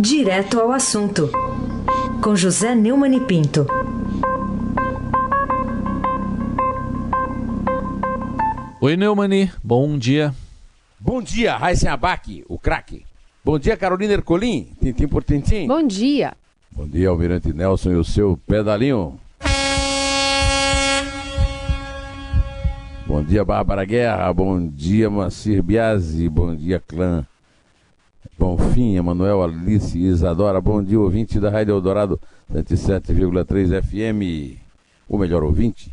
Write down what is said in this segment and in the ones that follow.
Direto ao assunto, com José Neumann e Pinto. Oi, Neumani, bom dia. Bom dia, Raíssen Abac, o craque. Bom dia, Carolina Ercolim, tintim por tintim. Bom dia. Bom dia, Almirante Nelson e o seu pedalinho. Bom dia, Bárbara Guerra. Bom dia, Macir Biasi. Bom dia, clã. Bonfim, Emanuel, Alice Isadora. Bom dia, ouvinte da Rádio Eldorado 107,3 FM. O melhor ouvinte.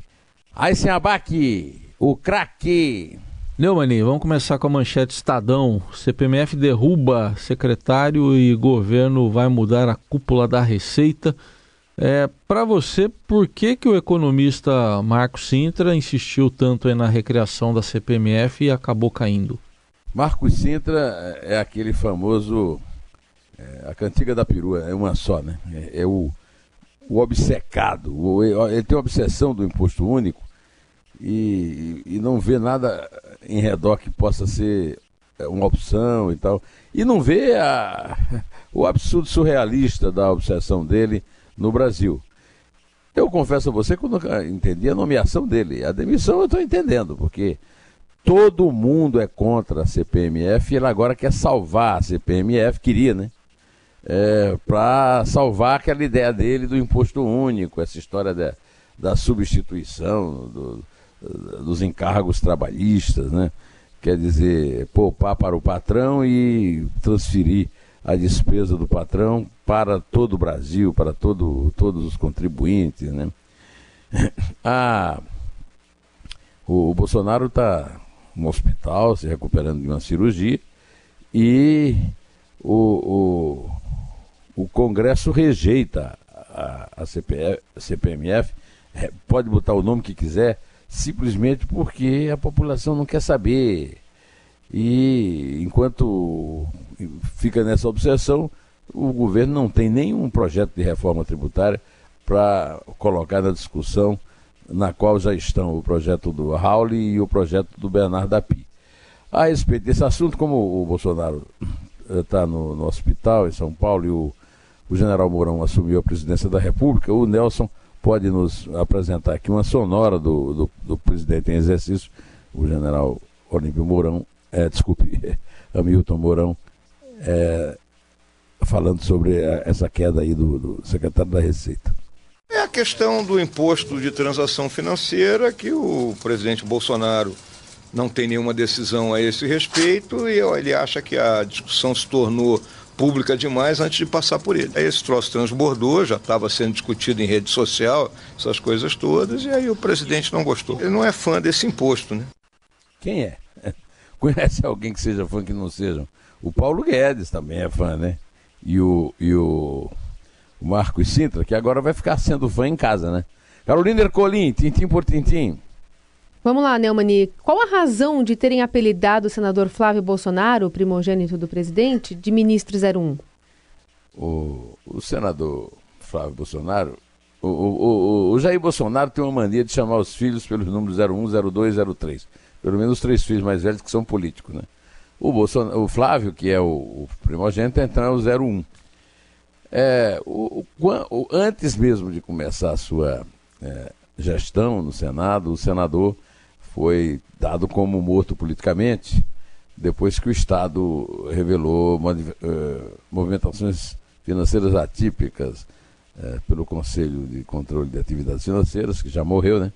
Aysen Abac, o craque. Neumani, vamos começar com a manchete Estadão. CPMF derruba secretário e governo vai mudar a cúpula da Receita. É, Para você, por que, que o economista Marco Sintra insistiu tanto na recriação da CPMF e acabou caindo? Marco Sintra é aquele famoso. É, a cantiga da perua, é uma só, né? É, é o, o obcecado. O, ele tem obsessão do imposto único e, e não vê nada em redor que possa ser é, uma opção e tal. E não vê a, o absurdo surrealista da obsessão dele no Brasil. Eu confesso a você que eu nunca entendi a nomeação dele. A demissão eu estou entendendo, porque todo mundo é contra a CPMF e ele agora quer salvar a CPMF, queria, né? É, para salvar aquela ideia dele do imposto único, essa história da, da substituição do, dos encargos trabalhistas, né? Quer dizer, poupar para o patrão e transferir a despesa do patrão para todo o Brasil, para todo, todos os contribuintes. Né? Ah, o, o Bolsonaro está no hospital, se recuperando de uma cirurgia, e o, o, o Congresso rejeita a, a, CPF, a CPMF, pode botar o nome que quiser, simplesmente porque a população não quer saber. E enquanto fica nessa obsessão, o governo não tem nenhum projeto de reforma tributária para colocar na discussão, na qual já estão o projeto do Raul e o projeto do Bernardo Api. A respeito desse assunto, como o Bolsonaro está eh, no, no, hospital em São Paulo e o, o general Mourão assumiu a presidência da República, o Nelson pode nos apresentar aqui uma sonora do, do, do presidente em exercício, o general Olímpio Mourão, é, desculpe, Hamilton Mourão, é, falando sobre essa queda aí do, do secretário da Receita. Questão do imposto de transação financeira que o presidente Bolsonaro não tem nenhuma decisão a esse respeito e ele acha que a discussão se tornou pública demais antes de passar por ele. Aí esse troço transbordou, já estava sendo discutido em rede social, essas coisas todas, e aí o presidente não gostou. Ele não é fã desse imposto, né? Quem é? Conhece alguém que seja fã que não seja? O Paulo Guedes também é fã, né? E o, e o, o Marcos Sintra, que agora vai ficar sendo fã em casa, né? Carolina Ercolim, tintim por tintim. Vamos lá, Neumani. Qual a razão de terem apelidado o senador Flávio Bolsonaro, primogênito do presidente, de ministro 01? O, o senador Flávio Bolsonaro, o, o, o, Jair Bolsonaro tem uma mania de chamar os filhos pelos números 01, 02, 03. Pelo menos os três filhos mais velhos que são políticos, né? O, Bolsonaro, o Flávio, que é o, o primogênito, então é o 01. É, o, o, antes mesmo de começar a sua é, gestão no Senado, o senador foi dado como morto politicamente depois que o Estado revelou uh, movimentações financeiras atípicas uh, pelo Conselho de Controle de Atividades Financeiras, que já morreu, né?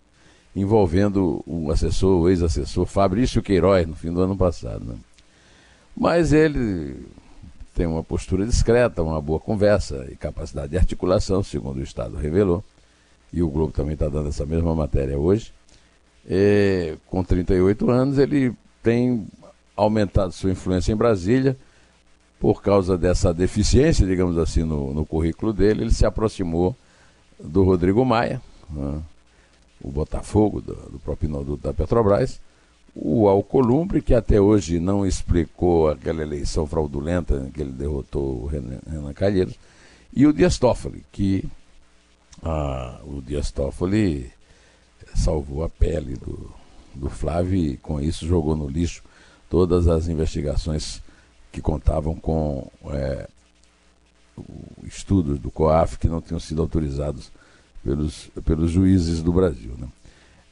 envolvendo o assessor, o ex-assessor Fabrício Queiroz, no fim do ano passado. Né? Mas ele tem uma postura discreta, uma boa conversa e capacidade de articulação, segundo o Estado revelou. E o Globo também está dando essa mesma matéria hoje. E, com 38 anos, ele tem aumentado sua influência em Brasília por causa dessa deficiência, digamos assim, no, no currículo dele. Ele se aproximou do Rodrigo Maia, né, o Botafogo, do, do próprio produto da Petrobras, o Alcolumbre, que até hoje não explicou aquela eleição fraudulenta em que ele derrotou o Renan, Calheiros, e o Dias Toffoli, que ah, o Dias Toffoli salvou a pele do, do Flávio e com isso jogou no lixo todas as investigações que contavam com é, estudos do COAF que não tinham sido autorizados pelos, pelos juízes do Brasil. Né?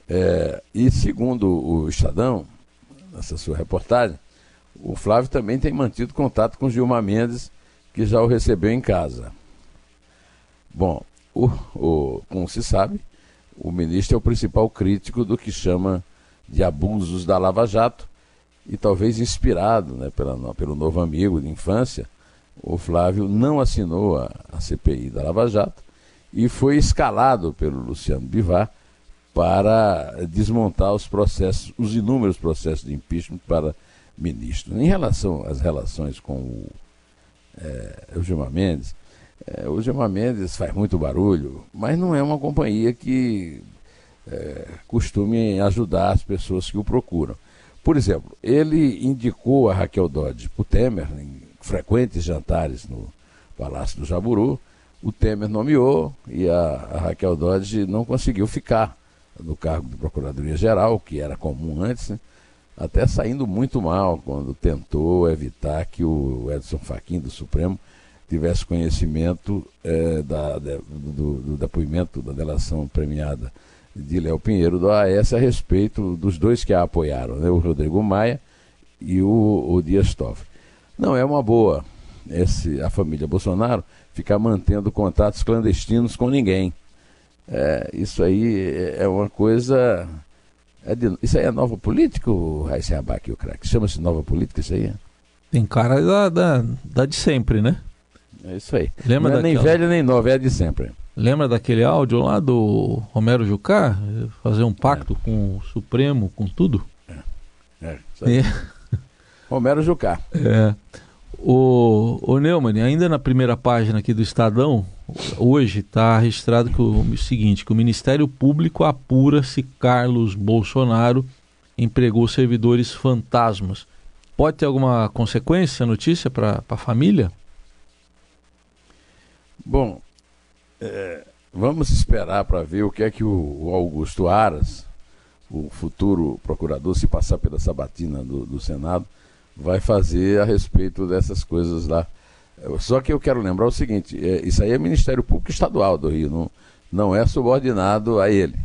É, e segundo o Estadão, nessa sua reportagem, o Flávio também tem mantido contato com Gilmar Mendes, que já o recebeu em casa. Bom, o, o, como se sabe, o ministro é o principal crítico do que chama de abusos da Lava Jato e talvez inspirado né, pela, pelo novo amigo de infância, o Flávio não assinou a, a CPI da Lava Jato e foi escalado pelo Luciano Bivar para desmontar os processos, os inúmeros processos de impeachment para ministro. Em relação às relações com o, é, o Gilmar Mendes, é, o Gilmar Mendes faz muito barulho, mas não é uma companhia que é, costume ajudar as pessoas que o procuram. Por exemplo, ele indicou a Raquel Dodge para o Temer, em frequentes jantares no Palácio do Jaburu. O Temer nomeou e a, a Raquel Dodge não conseguiu ficar no cargo de Procuradoria-Geral, que era comum antes, né? até saindo muito mal quando tentou evitar que o Edson Fachin do Supremo tivesse conhecimento é, da, de, do, do, depoimento da delação premiada de Léo Pinheiro do AES a respeito dos dois que a apoiaram, né, o Rodrigo Maia e o, o Dias Toffoli. Não é uma boa esse, a família Bolsonaro ficar mantendo contatos clandestinos com ninguém. É, isso aí é uma coisa é de, isso aí é nova política, o Raíssa Abac e o craque? Chama-se nova política isso aí? Tem cara da, da, da, de sempre, né? É isso aí. Lembra Não é daquela... nem velha nem nova, é de sempre. Lembra daquele áudio lá do Romero Jucá? Fazer um pacto é. com o Supremo, com tudo? É, é isso aí. É. Romero Jucá. É. O, o Neumann, ainda na primeira página aqui do Estadão, hoje está registrado que o, o seguinte, que o Ministério Público apura se Carlos Bolsonaro empregou servidores fantasmas. Pode ter alguma consequência notícia para a família? Bom, é, vamos esperar para ver o que é que o, o, Augusto Aras, o futuro procurador, se passar pela sabatina do, do Senado, vai fazer a respeito dessas coisas lá só que eu quero lembrar o seguinte: é, isso aí é Ministério Público Estadual do Rio, não, não é subordinado a ele.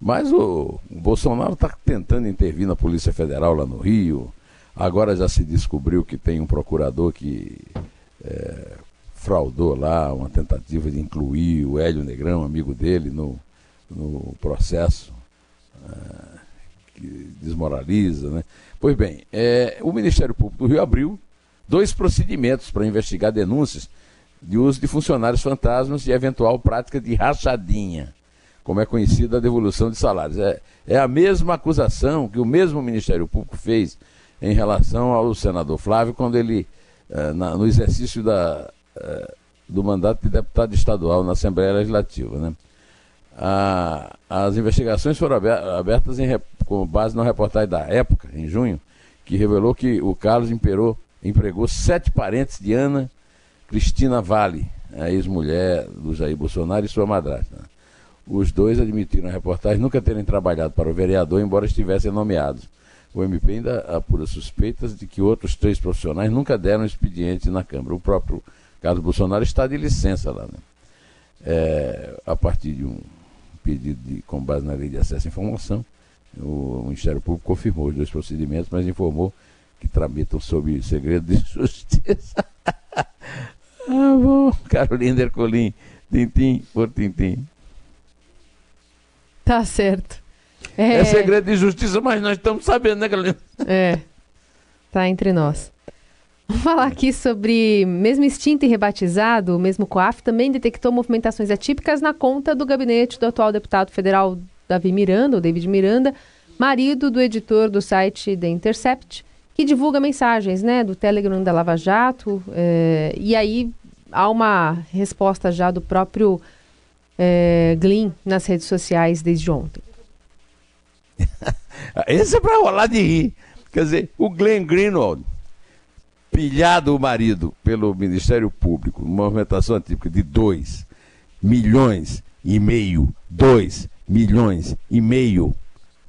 Mas o, o Bolsonaro está tentando intervir na Polícia Federal lá no Rio. Agora já se descobriu que tem um procurador que é, fraudou lá uma tentativa de incluir o Hélio Negrão, amigo dele, no, no processo é, que desmoraliza. Né? Pois bem, é, o Ministério Público do Rio abriu dois procedimentos para investigar denúncias de uso de funcionários fantasmas e eventual prática de rachadinha, como é conhecida a devolução de salários. É, é a mesma acusação que o mesmo Ministério Público fez em relação ao senador Flávio quando ele, eh, na, no exercício da, eh, do mandato de deputado estadual na Assembleia Legislativa. Né? A, as investigações foram abertas em, com base na reportagem da época, em junho, que revelou que o Carlos imperou empregou sete parentes de Ana Cristina Vale, a ex-mulher do Jair Bolsonaro e sua madrasta. Os dois admitiram na reportagem nunca terem trabalhado para o vereador, embora estivessem nomeados. O MP ainda apura suspeitas de que outros três profissionais nunca deram expediente na Câmara. O próprio Carlos Bolsonaro está de licença lá. Né? É, a partir de um pedido de, com base na lei de acesso à informação, o Ministério Público confirmou os dois procedimentos, mas informou que tramitam sob segredo de justiça. ah, bom. Carolina Ercolim, tintim por tintim. Tá certo. É... é segredo de justiça, mas nós estamos sabendo, né, Carolina? É. Tá entre nós. Vamos falar aqui sobre, mesmo extinto e rebatizado, o mesmo COAF também detectou movimentações atípicas na conta do gabinete do atual deputado federal Davi Miranda, ou David Miranda, marido do editor do site The Intercept, que divulga mensagens né, do Telegram da Lava Jato, é, e aí há uma resposta já do próprio é, Glyn nas redes sociais desde ontem. Esse é para rolar de rir. Quer dizer, o Glenn Greenwald, pilhado o marido pelo Ministério Público, uma movimentação típica de 2 milhões e meio, 2 milhões e meio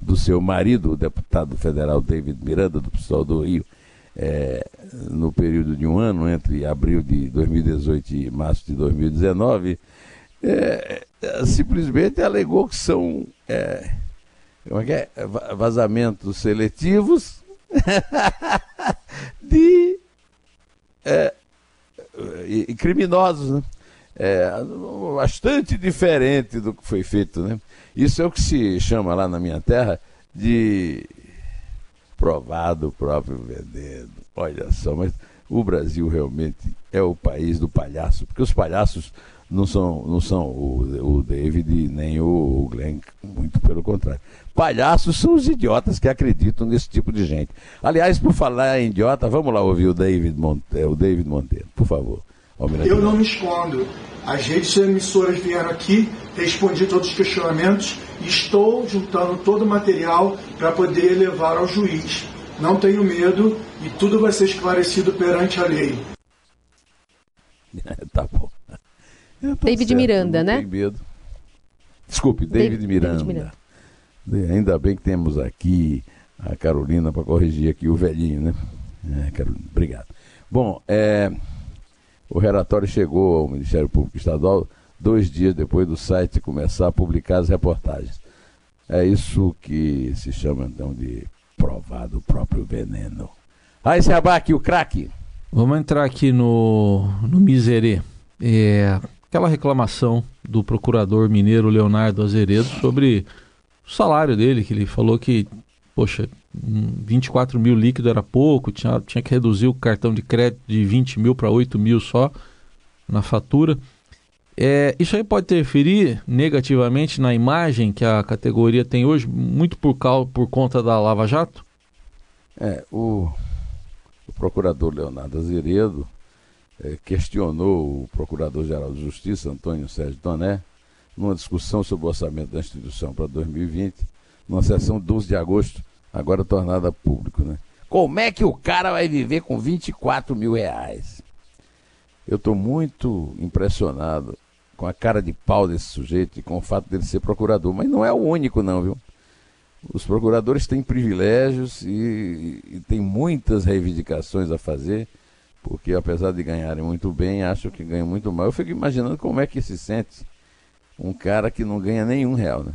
do seu marido, o deputado federal David Miranda, do pessoal do Rio, é, no período de um ano, entre abril de 2018 e março de 2019, é, simplesmente alegou que são é, é é? vazamentos seletivos de é, criminosos, né? É, bastante diferente do que foi feito, né? Isso é o que se chama lá na minha terra de provado o próprio veneno. Olha só, mas o Brasil realmente é o país do palhaço, porque os palhaços não são, não são o, o David nem o Glenn, muito pelo contrário. Palhaços são os idiotas que acreditam nesse tipo de gente. Aliás, por falar em idiota, vamos lá ouvir o David, Monte, o David Monteiro, por favor. Eu não me escondo. As redes emissoras vieram aqui, respondi todos os questionamentos e estou juntando todo o material para poder levar ao juiz. Não tenho medo e tudo vai ser esclarecido perante a lei. tá bom. Tá David certo, Miranda, né? Medo. Desculpe, David, David, Miranda. David Miranda. Ainda bem que temos aqui a Carolina para corrigir aqui o velhinho, né? É, Carolina, obrigado. Bom, é, o relatório chegou ao Ministério Público Estadual dois dias depois do site começar a publicar as reportagens. É isso que se chama então de provado o próprio veneno. Aí, se aqui o craque. Vamos entrar aqui no, no miserê. É, aquela reclamação do procurador mineiro Leonardo Azeredo sobre o salário dele, que ele falou que, poxa, 24 mil líquido era pouco, tinha, tinha que reduzir o cartão de crédito de 20 mil para 8 mil só na fatura. É, isso aí pode interferir negativamente na imagem que a categoria tem hoje, muito por, causa, por conta da Lava Jato? É, o, o procurador Leonardo Azeredo é, questionou o Procurador-Geral de Justiça, Antônio Sérgio Toné, numa discussão sobre o orçamento da instituição para 2020, numa sessão 12 de agosto agora tornada público, né? Como é que o cara vai viver com 24 mil reais? Eu estou muito impressionado com a cara de pau desse sujeito e com o fato dele ser procurador. Mas não é o único, não, viu? Os procuradores têm privilégios e, e têm muitas reivindicações a fazer, porque apesar de ganharem muito bem, acham que ganham muito mal. Eu fico imaginando como é que se sente um cara que não ganha nenhum real, né?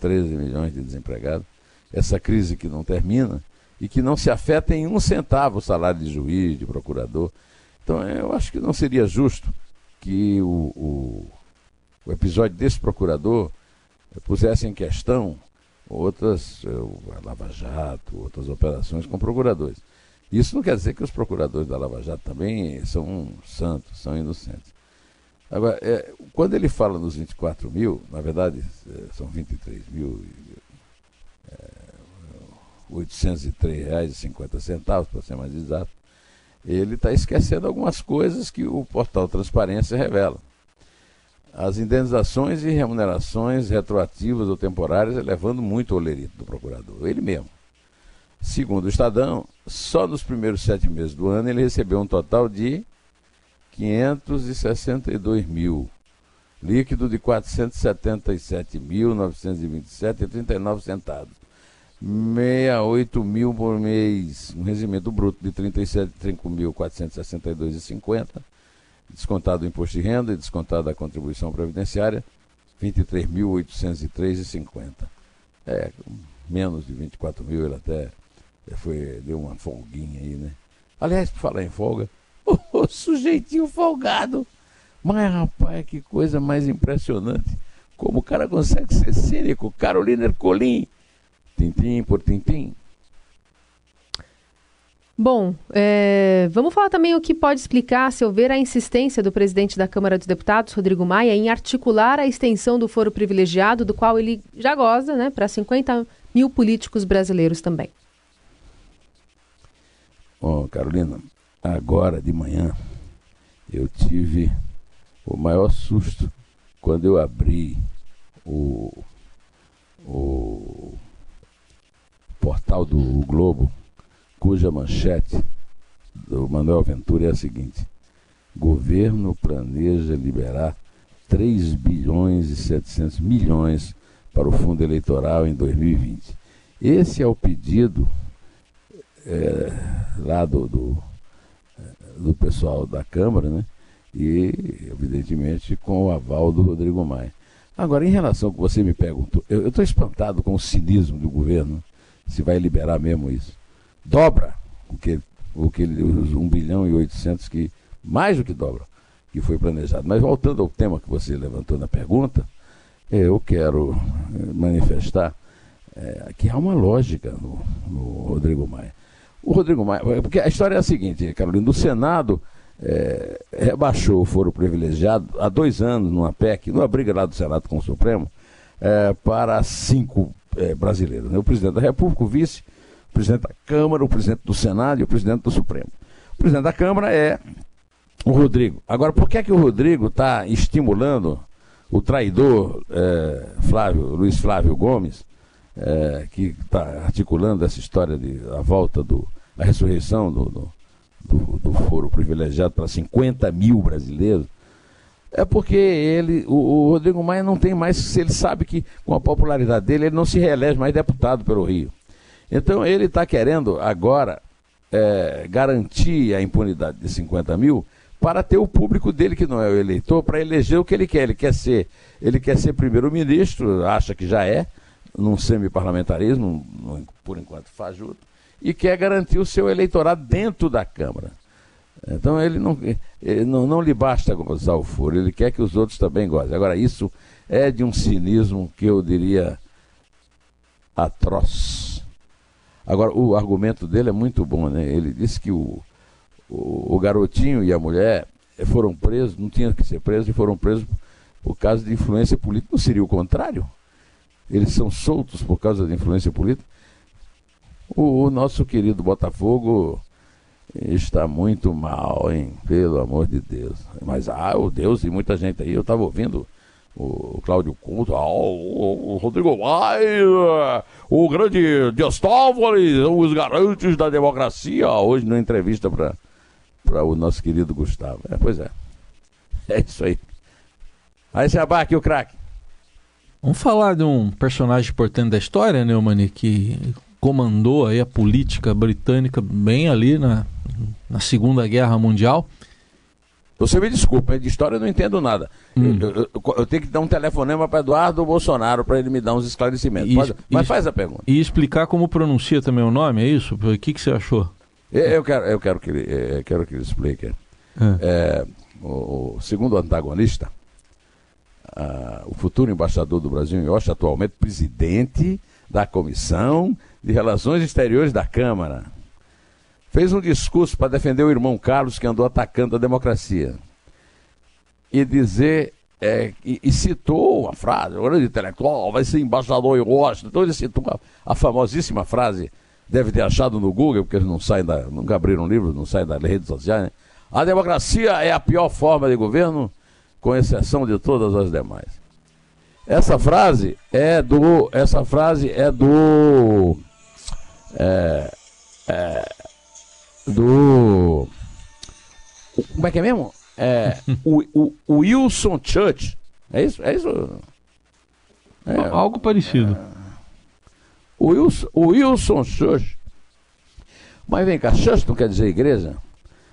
13 milhões de desempregados essa crise que não termina e que não se afeta em um centavo o salário de juiz, de procurador. Então eu acho que não seria justo que o, o, o episódio desse procurador pusesse em questão outras, eh, a Lava Jato, outras operações com procuradores. Isso não quer dizer que os procuradores da Lava Jato também são santos, são inocentes. Agora, é, quando ele fala nos 24 mil, na verdade eh, são 23 mil, R$ 803,50, para ser mais exato, ele está esquecendo algumas coisas que o portal Transparência revela. As indenizações e remunerações retroativas ou temporárias elevando muito o olerito do procurador, ele mesmo. Segundo o Estadão, só nos primeiros sete meses do ano ele recebeu um total de 562 mil, líquido de R$ 477.927,39 centavos. 68 mil por mês, um rendimento bruto de 37.462,50, descontado o imposto de renda e descontado a contribuição previdenciária, 23.803,50. É, menos de 24 mil, ele até foi, deu uma folguinha aí, né? Aliás, por falar em folga, o sujeitinho folgado. Mas, rapaz, que coisa mais impressionante. Como o cara consegue ser cínico. Carolina Ercolim Tintim por tintim. Bom, é, vamos falar também o que pode explicar, se houver, a insistência do presidente da Câmara dos Deputados, Rodrigo Maia, em articular a extensão do foro privilegiado, do qual ele já goza, né, para 50 mil políticos brasileiros também. Bom, oh, Carolina, agora de manhã eu tive o maior susto quando eu abri o, o portal do Globo, cuja manchete do Manuel Ventura é a seguinte: Governo planeja liberar 3 bilhões e 700 milhões para o fundo eleitoral em 2020. Esse é o pedido é, lá do, do, do, pessoal da Câmara, né? E, evidentemente, com o aval do Rodrigo Maia. Agora, em relação ao que você me perguntou, eu estou espantado com o cinismo do governo, se vai liberar mesmo isso. Dobra o que, o que os 1 bilhão e 800 que, mais do que dobra, que foi planejado. Mas voltando ao tema que você levantou na pergunta, eu quero eh, manifestar é, que há uma lógica no, no, Rodrigo Maia. O Rodrigo Maia, porque a história é a seguinte, Carolina, o Senado é, rebaixou o foro privilegiado há dois anos numa PEC, numa briga lá do Senado com o Supremo, é, para cinco é. Né? O presidente da República, o vice, o presidente da Câmara, o presidente do Senado e o presidente do Supremo. O presidente da Câmara é o Rodrigo. Agora, por que é que o Rodrigo está estimulando o traidor é, Flávio, Luiz Flávio Gomes, é, que está articulando essa história de a volta do a ressurreição do, do, do, do foro privilegiado para 50 mil brasileiros, é porque ele, o, o, Rodrigo Maia não tem mais, ele sabe que com a popularidade dele, ele não se reelege mais deputado pelo Rio. Então ele está querendo agora é, garantir a impunidade de 50 mil para ter o público dele, que não é o eleitor, para eleger o que ele quer. Ele quer ser, ele quer ser primeiro-ministro, acha que já é, num semi-parlamentarismo, por enquanto fajuto, e quer garantir o seu eleitorado dentro da Câmara. Então ele não, ele não, não lhe basta gozar o foro, ele quer que os outros também gozem. Agora, isso é de um cinismo que eu diria atroz. Agora, o argumento dele é muito bom, né? Ele disse que o, o, o garotinho e a mulher foram presos, não tinham que ser presos, e foram presos por causa de influência política. Não seria o contrário? Eles são soltos por causa de influência política? O, o nosso querido Botafogo está muito mal, hein? Pelo amor de Deus. Mas, ah, o Deus e muita gente aí. Eu estava ouvindo o Cláudio Couto, ah, o, Rodrigo Maia, o grande Dias os garantes da democracia, hoje numa entrevista para o nosso querido Gustavo. É, pois é. É isso aí. Aí se aqui o craque. Vamos falar de um personagem importante da história, Neumani, que comandou aí a política britânica bem ali na, na Segunda Guerra Mundial. Você me desculpa, de história eu não entendo nada. Hum. Eu, eu, eu, tenho que dar um telefonema para Eduardo Bolsonaro para ele me dar uns esclarecimentos. E, Pode, mas faz a pergunta. E explicar como pronuncia também o nome, é isso? O que, que você achou? Eu quero, eu quero, que, ele, eu quero que ele explique. É. É, o, o, segundo antagonista, o futuro embaixador do Brasil em Washington, atualmente presidente da Comissão de Relações Exteriores da Câmara, fez um discurso para defender o irmão Carlos que andou atacando a democracia. E dizer, é, e, e, citou a frase, o grande intelectual, vai ser embaixador em Washington. Então ele citou a, a, famosíssima frase, deve ter achado no Google, porque eles não saem da, nunca abriram livros, não saem das redes sociais. Né? A democracia é a pior forma de governo, com exceção de todas as demais. Essa frase é do. Essa frase é do. É, é, do. Como é que é mesmo? É, o, o, o, Wilson Church. É isso? É isso? É, Algo parecido. O, Wilson, o Wilson Church. Mas vem cá, Church não quer dizer igreja?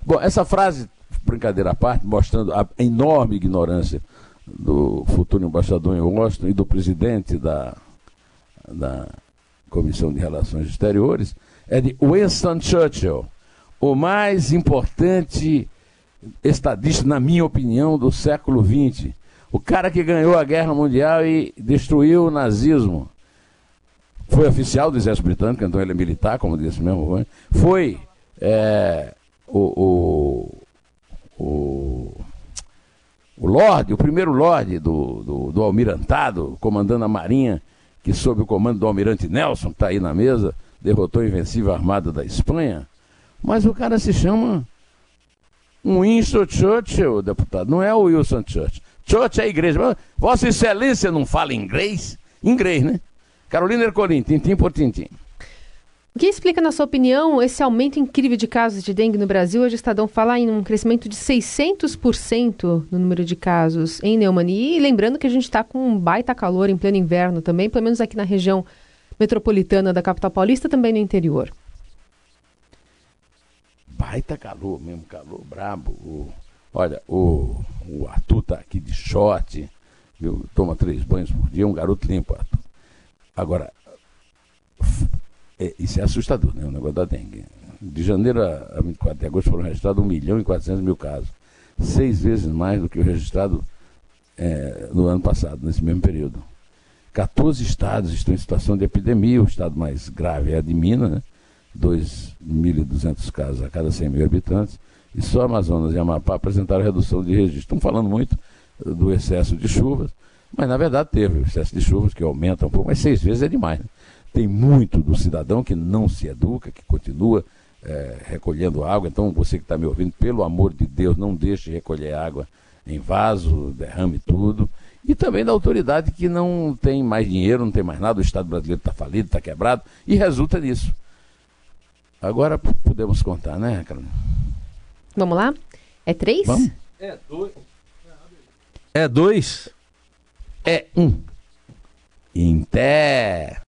Bom, essa frase, brincadeira à parte, mostrando a enorme ignorância do futuro embaixador em Washington e do presidente da, da Comissão de Relações Exteriores, é de Winston Churchill o mais importante estadista, na minha opinião, do século XX. O cara que ganhou a Guerra Mundial e destruiu o nazismo. Foi oficial do Exército Britânico, então ele é militar, como disse mesmo. Foi é, o, o, o, o Lorde, o primeiro Lorde do, do, do Almirantado, comandando a Marinha, que sob o comando do Almirante Nelson, que está aí na mesa, derrotou a invencível armada da Espanha. Mas o cara se chama Winston Churchill, deputado. Não é o Wilson Churchill. Church é a igreja. Vossa Excelência não fala inglês? Inglês, né? Carolina Ercolim, tintim por tintim. O que explica, na sua opinião, esse aumento incrível de casos de dengue no Brasil? Hoje o Estadão fala em um crescimento de 600% no número de casos em Neumani. E lembrando que a gente está com um baita calor em pleno inverno também, pelo menos aqui na região metropolitana da capital paulista, também no interior. baita calor mesmo, calor brabo. O, olha, o, o Arthur tá aqui de short, viu? toma três banhos por dia, um garoto limpo, Arthur. Agora, é, isso é assustador, né? O negócio da dengue. De janeiro a, a 24 de agosto foram registrados 1 milhão e 400 mil casos. Seis vezes mais do que o registrado é, no ano passado, nesse mesmo período. 14 estados estão em situação de epidemia, o estado mais grave é a de Minas, né? 2.200 casos a cada 100 mil habitantes, e só Amazonas e Amapá apresentaram redução de registro. Estão falando muito do excesso de chuvas, mas na verdade teve o excesso de chuvas que aumenta um pouco, mas seis vezes é demais. Né? Tem muito do cidadão que não se educa, que continua é, recolhendo água. Então, você que está me ouvindo, pelo amor de Deus, não deixe recolher água em vaso, derrame tudo. E também da autoridade que não tem mais dinheiro, não tem mais nada, o Estado brasileiro está falido, está quebrado, e resulta nisso. Agora podemos contar, né, Carolina? Vamos lá? É três? Vamos? É dois. É dois? É um. Em pé.